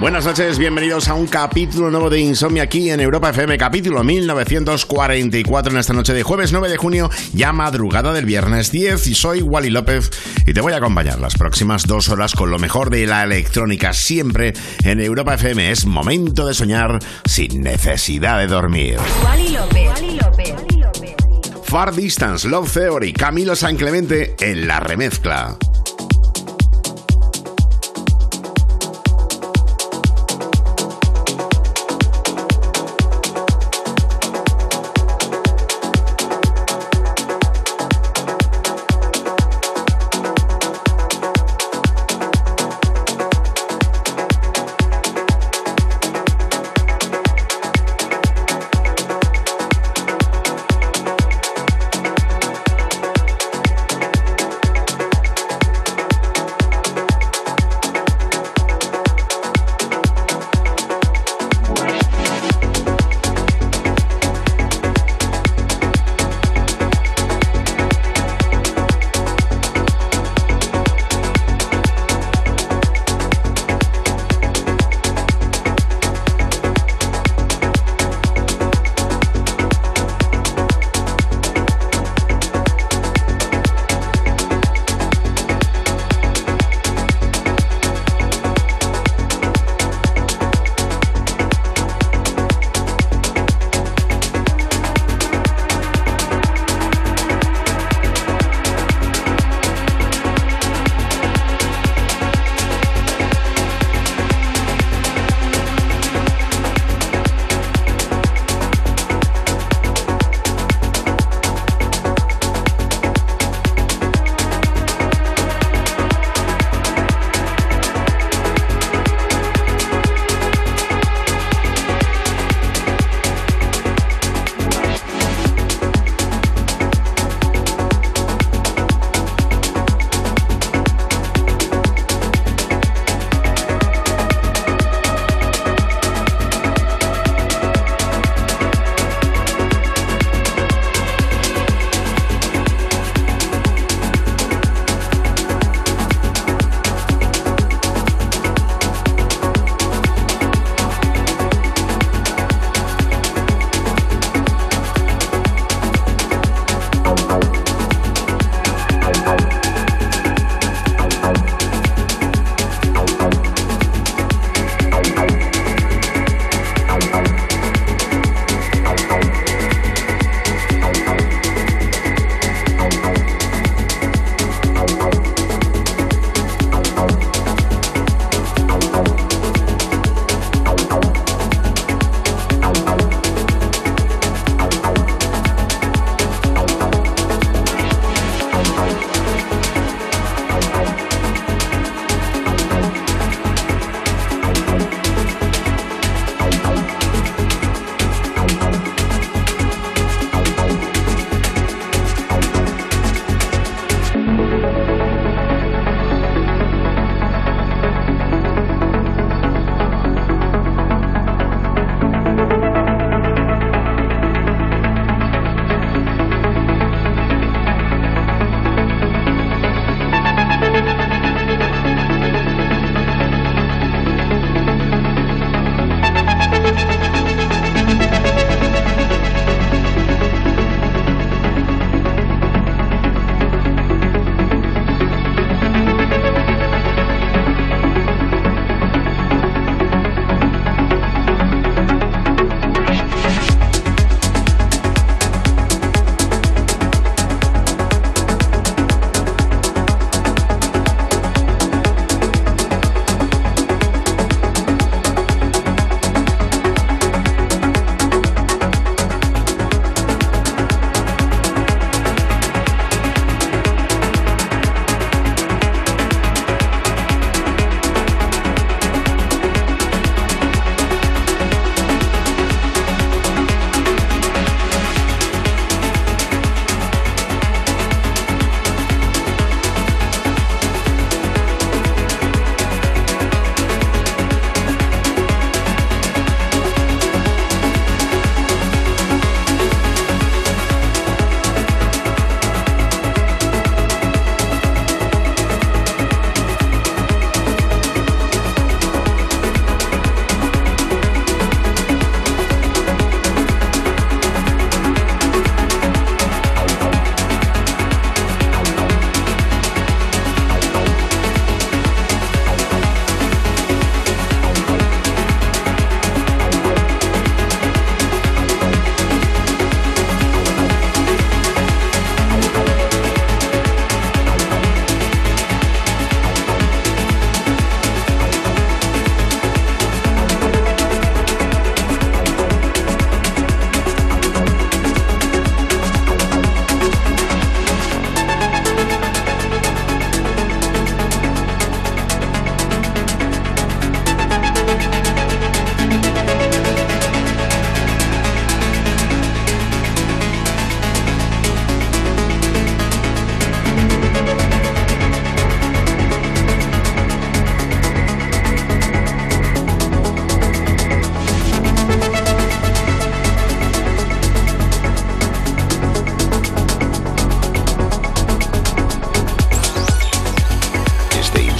Buenas noches, bienvenidos a un capítulo nuevo de Insomnia aquí en Europa FM, capítulo 1944 en esta noche de jueves 9 de junio, ya madrugada del viernes 10 y soy Wally López y te voy a acompañar las próximas dos horas con lo mejor de la electrónica siempre en Europa FM. Es momento de soñar sin necesidad de dormir. Wally López. Wally López. Far Distance, Love Theory, Camilo San Clemente en la remezcla.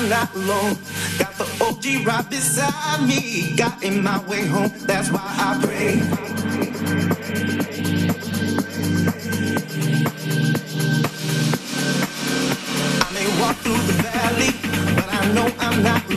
I'm not alone. Got the OG right beside me. Got in my way home. That's why I pray. I may walk through the valley, but I know I'm not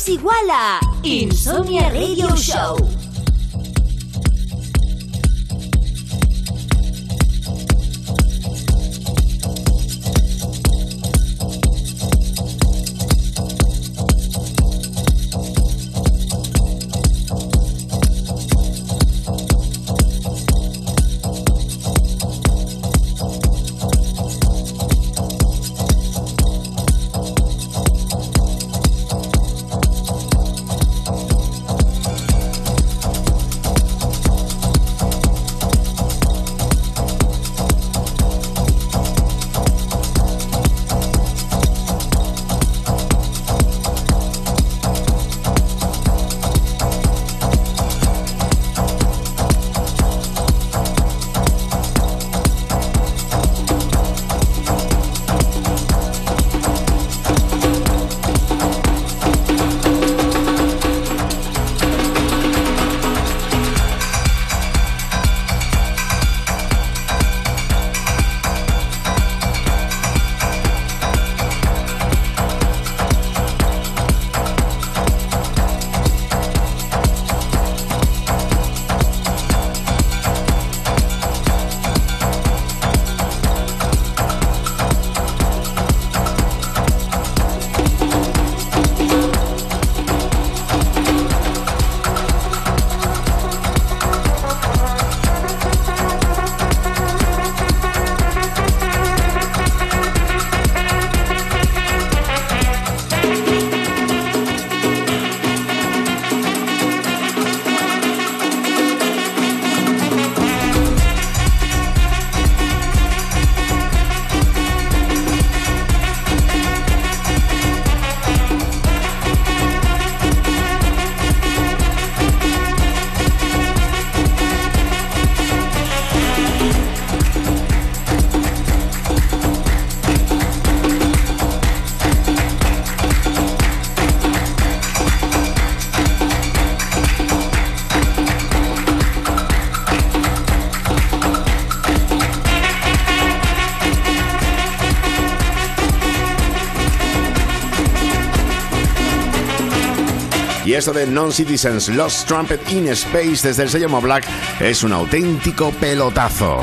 es igual a Insomnia Radio Show. Esto de Non-Citizens Lost Trumpet in Space desde el sello Black es un auténtico pelotazo.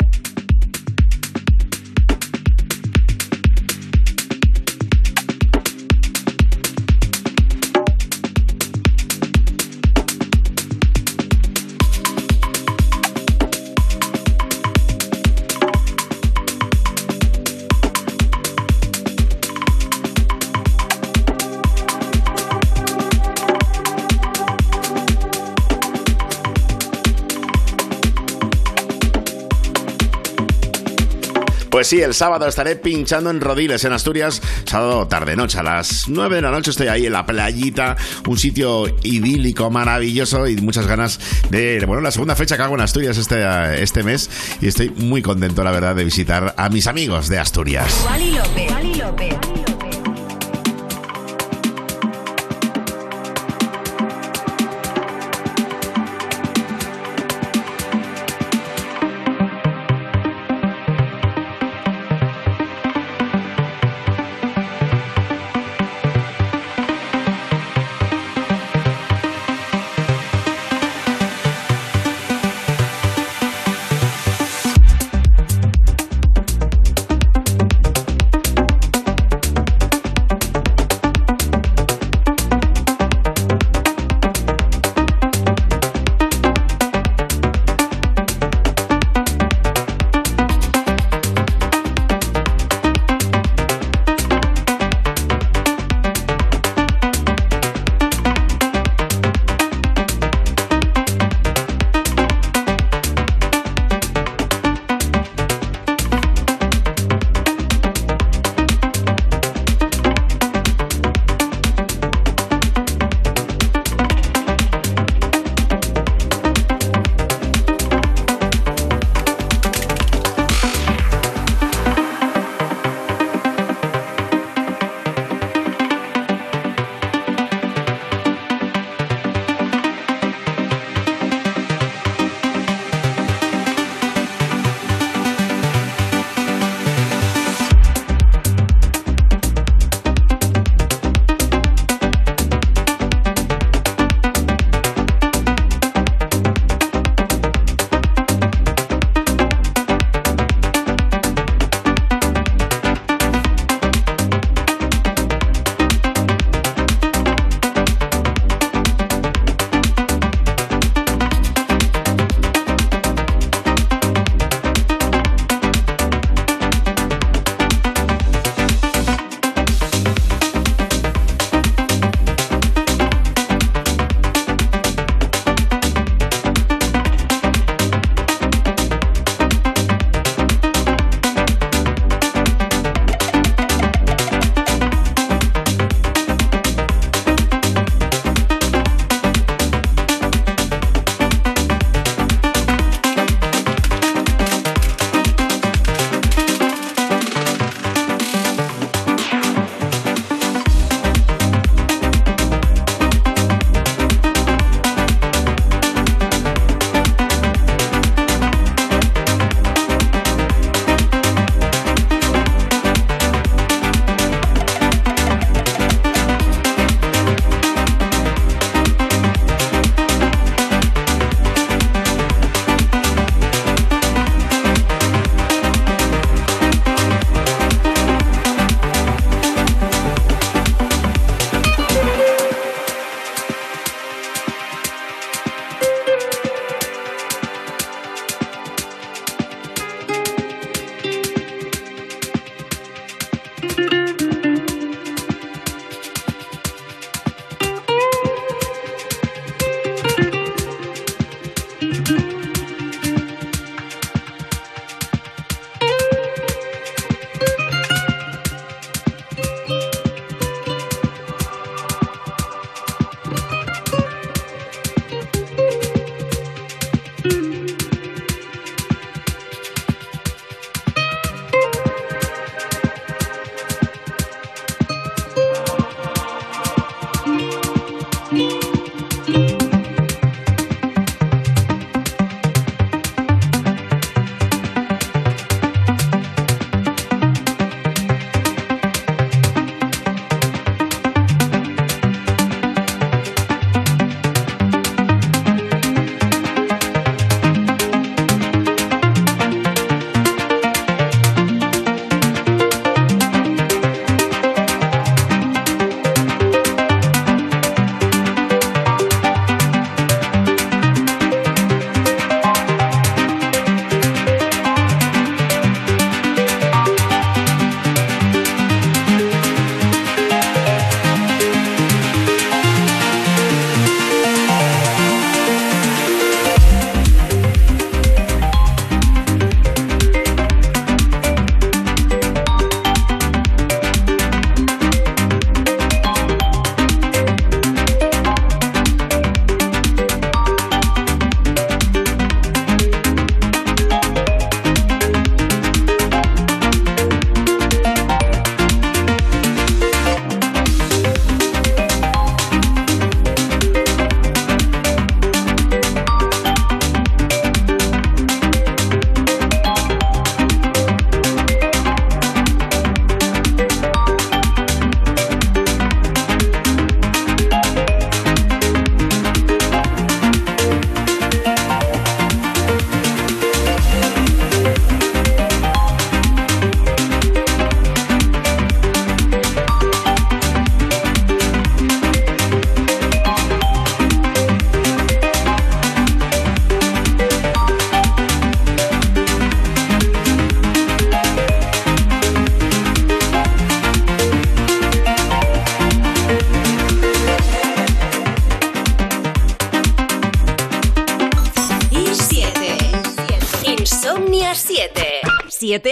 Sí, el sábado estaré pinchando en Rodiles, en Asturias, sábado tarde-noche, a las 9 de la noche estoy ahí en la playita, un sitio idílico, maravilloso y muchas ganas de, bueno, la segunda fecha que hago en Asturias este, este mes y estoy muy contento, la verdad, de visitar a mis amigos de Asturias.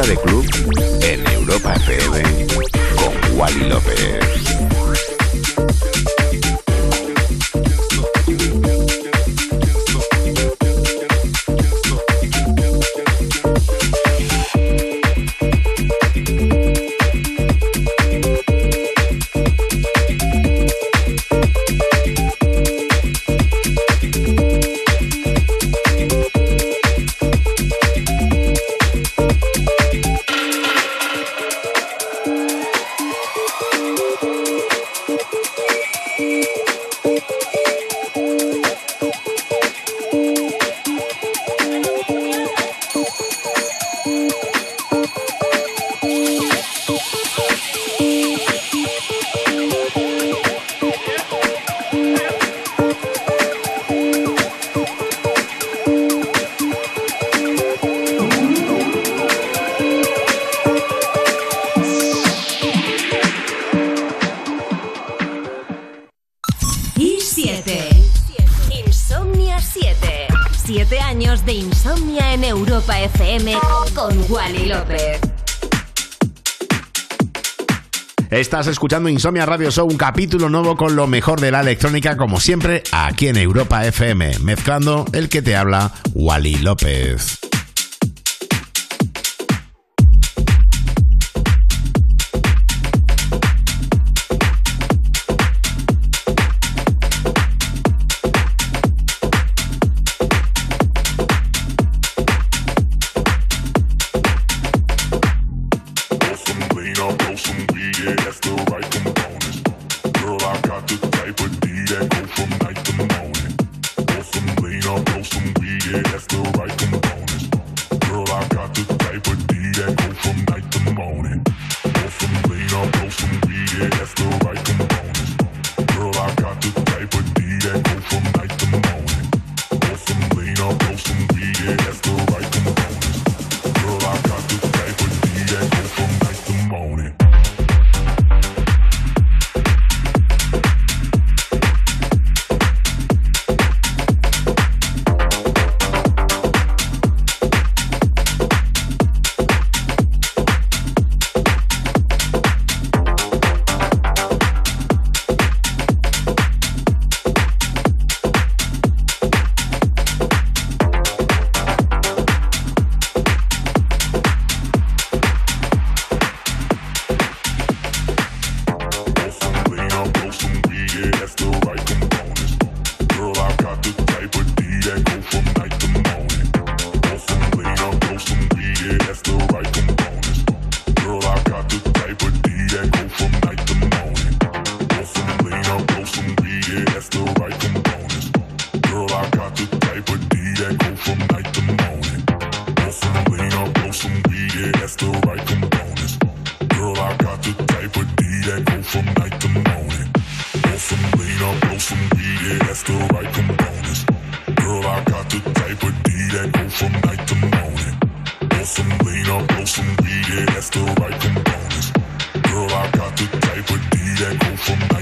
de club. Estás escuchando Insomnia Radio Show, un capítulo nuevo con lo mejor de la electrónica, como siempre, aquí en Europa FM, mezclando el que te habla, Wally López. night from night to morning. Roll some lean up, roll some weed, yeah, that's the right components. Girl, I got the type of D that go from night to morning. Roll some lean up, roll some weed, yeah, that's the right components. Girl, I got the type of D that go from night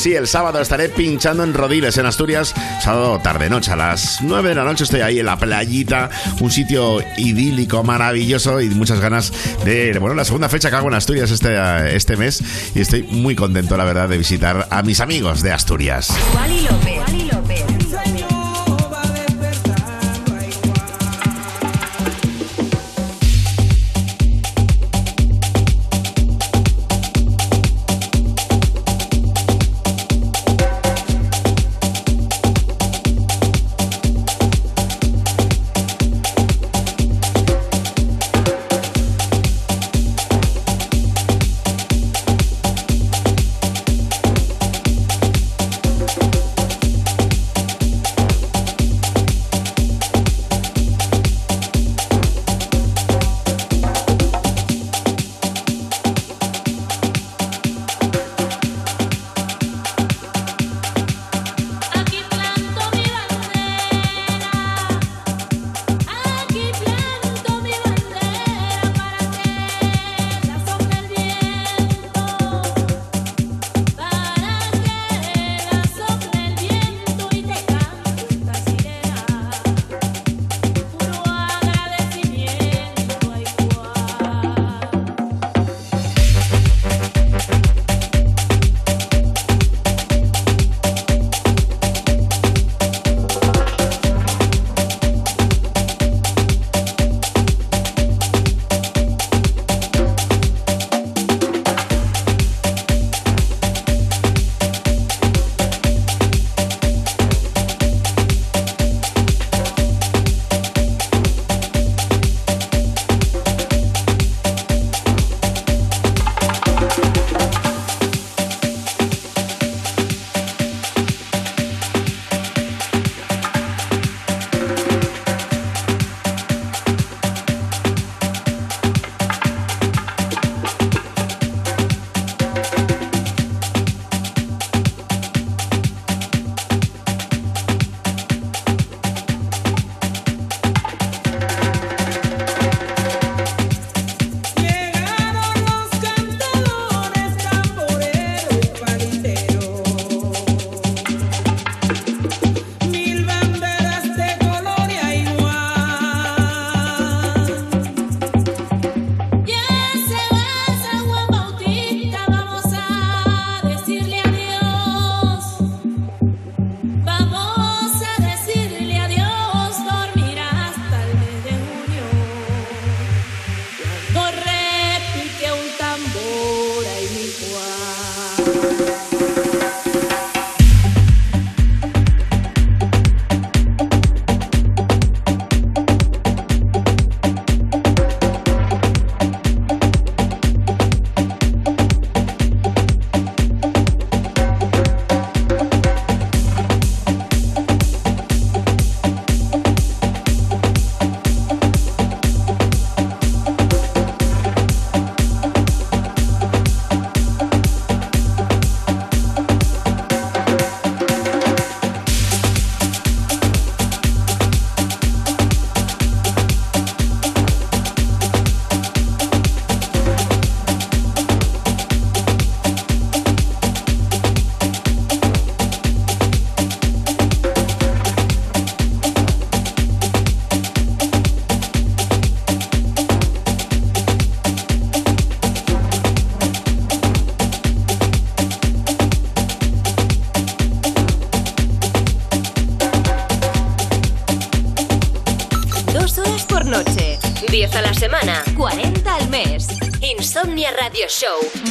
Sí, el sábado estaré pinchando en Rodiles, en Asturias, sábado tarde-noche, a las 9 de la noche estoy ahí en la playita, un sitio idílico, maravilloso y muchas ganas de, bueno, la segunda fecha que hago en Asturias este, este mes y estoy muy contento, la verdad, de visitar a mis amigos de Asturias. por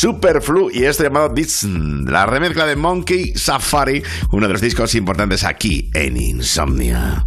Superflu y esto llamado Dixon, la remezcla de Monkey Safari, uno de los discos importantes aquí en Insomnia.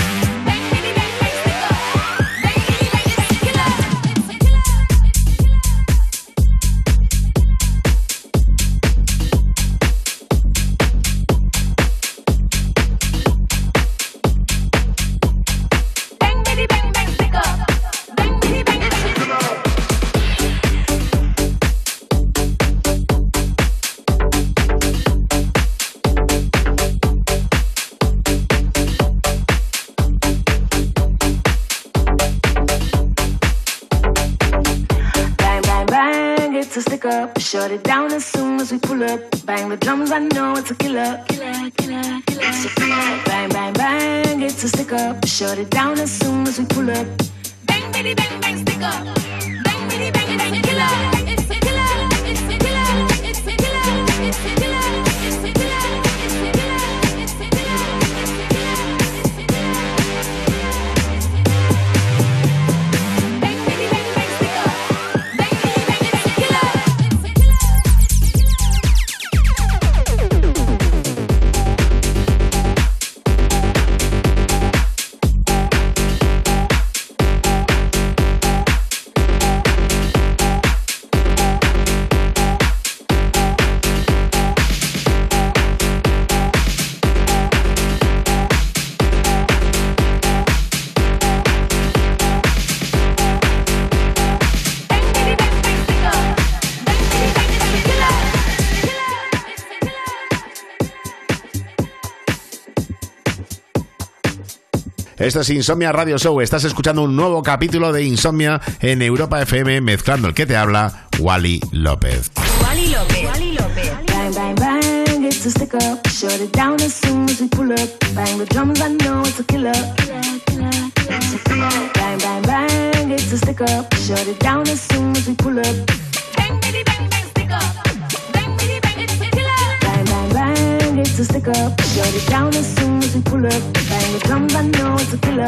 Soon Esto es Insomnia Radio Show. Estás escuchando un nuevo capítulo de Insomnia en Europa FM, mezclando el que te habla, Wally López. Wally López. Wally López. Bang, bang, bang, it's a stick up. Shut it down as soon as we pull up. Bang the drums, I know it's a killer. Bang, bang, bang, it's a stick up. Shut it down as soon as we pull up. Bang, bang, bang, stick up. Bang, it's a stick up. Shut it down as soon as we pull up. Bang the drums, I know it's a killer.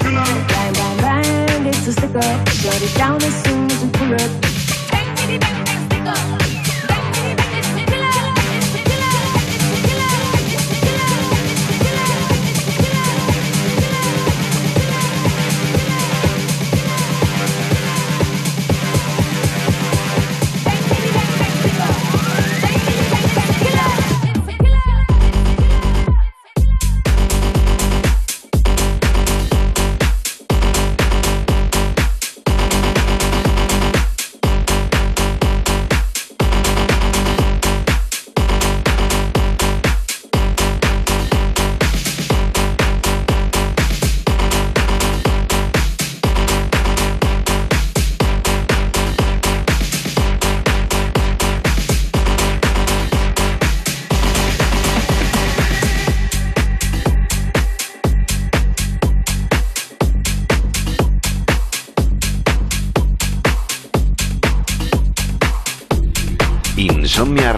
Bang, bang, bang, it's a stick up. Shut it down as soon as we pull up. Bang, bang, bang,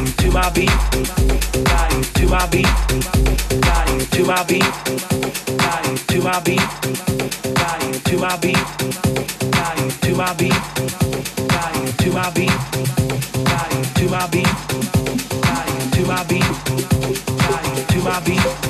To my beat. Beat. To my beat. To my beat. To my beat. To my beat. To my beat. To my beat. To my beat. To my beat. To my beat,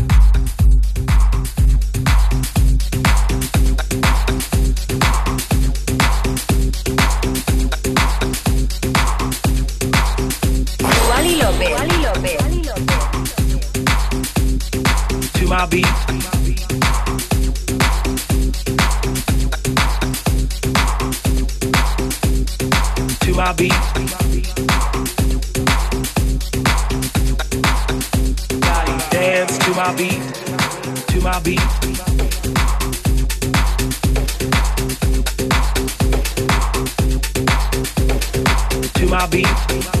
my beat. To my beat. Dance to my beat. To my beat. To my beat.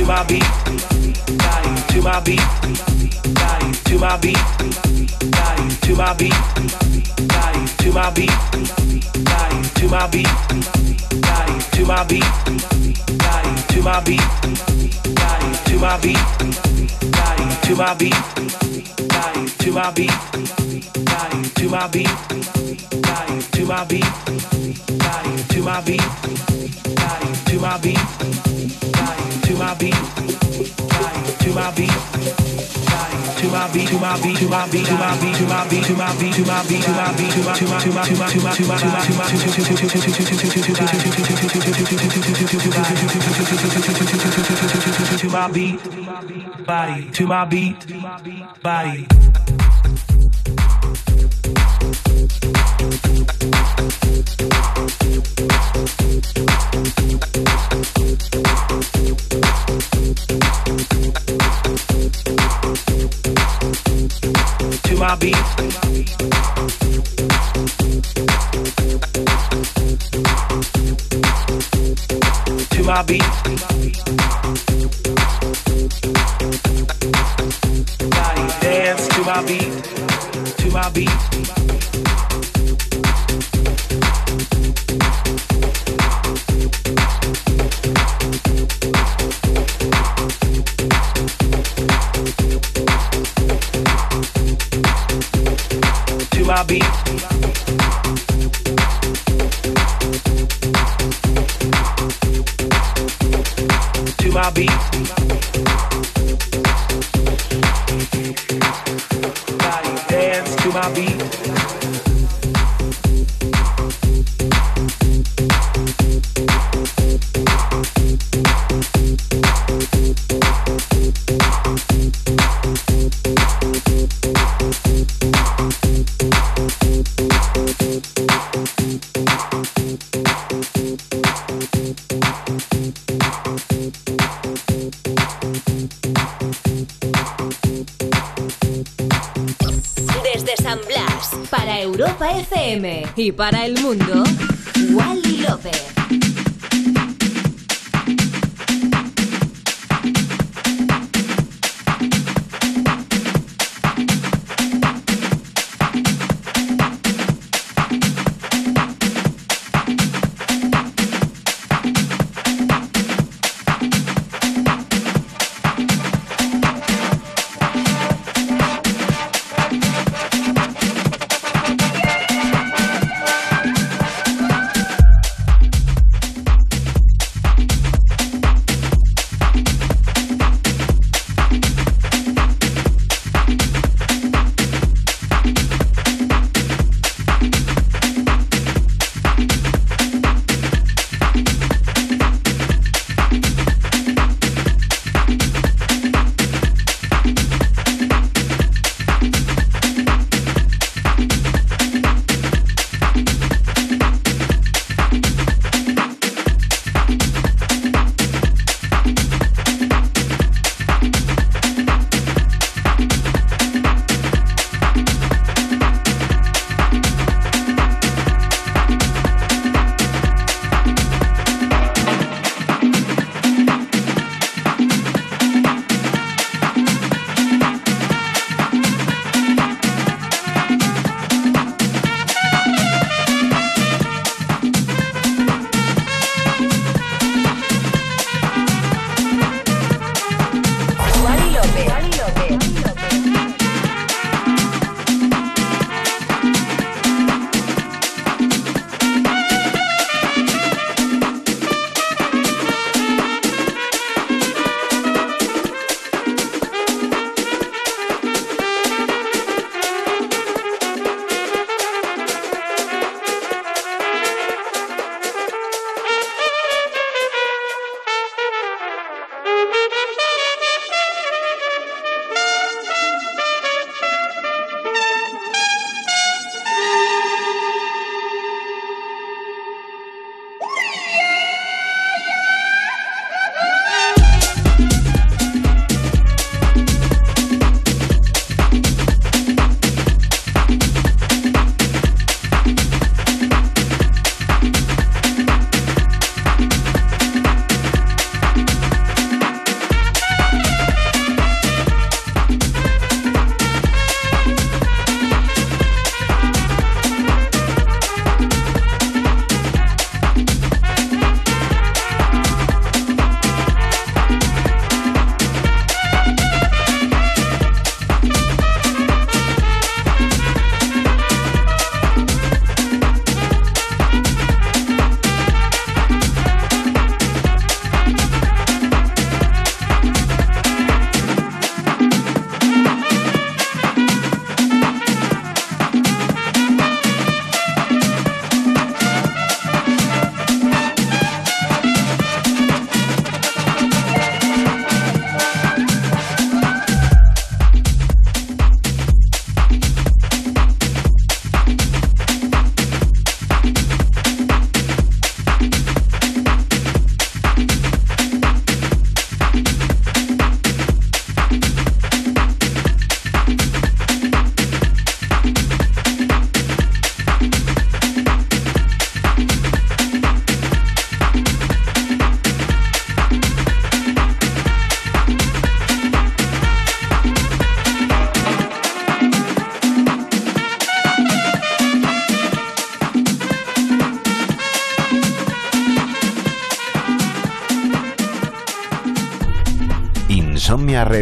To my beat. To my beat. To my beat. To my beat. To my beat. To my beat. To my beat. To my beat. To my beat. To my beat. To my beat. To my beat. To my beat. To my beat. To my beat. To my beat. To my beat. To my beat. To my beat, to my beat, to my beat, to my beat, to my beat, to my beat, to my beat, to my to my beat, to my beat, to my to my to my to my beat, to my beat, to my beat, body, to my beat, beat body. To my beat. To my beat. Dance to my beat. To my beat. Y para el mundo,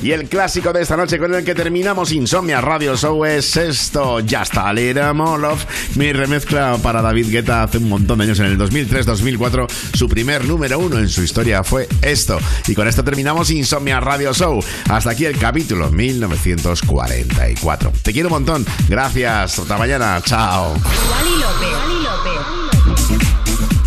Y el clásico de esta noche con el que terminamos Insomnia Radio Show es esto. Ya está, Lera Molov. Mi remezcla para David Guetta hace un montón de años, en el 2003-2004. Su primer número uno en su historia fue esto. Y con esto terminamos Insomnia Radio Show. Hasta aquí el capítulo 1944. Te quiero un montón. Gracias. Hasta mañana. Chao.